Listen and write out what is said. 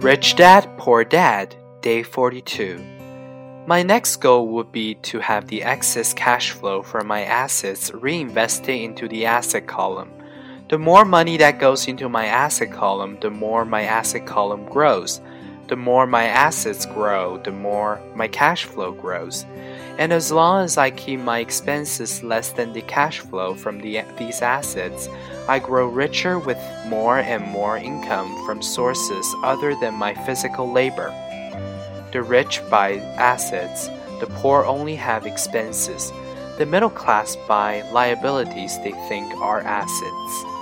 Rich Dad, Poor Dad, Day 42. My next goal would be to have the excess cash flow from my assets reinvested into the asset column. The more money that goes into my asset column, the more my asset column grows. The more my assets grow, the more my cash flow grows. And as long as I keep my expenses less than the cash flow from the, these assets, I grow richer with more and more income from sources other than my physical labor. The rich buy assets, the poor only have expenses. The middle class buy liabilities they think are assets.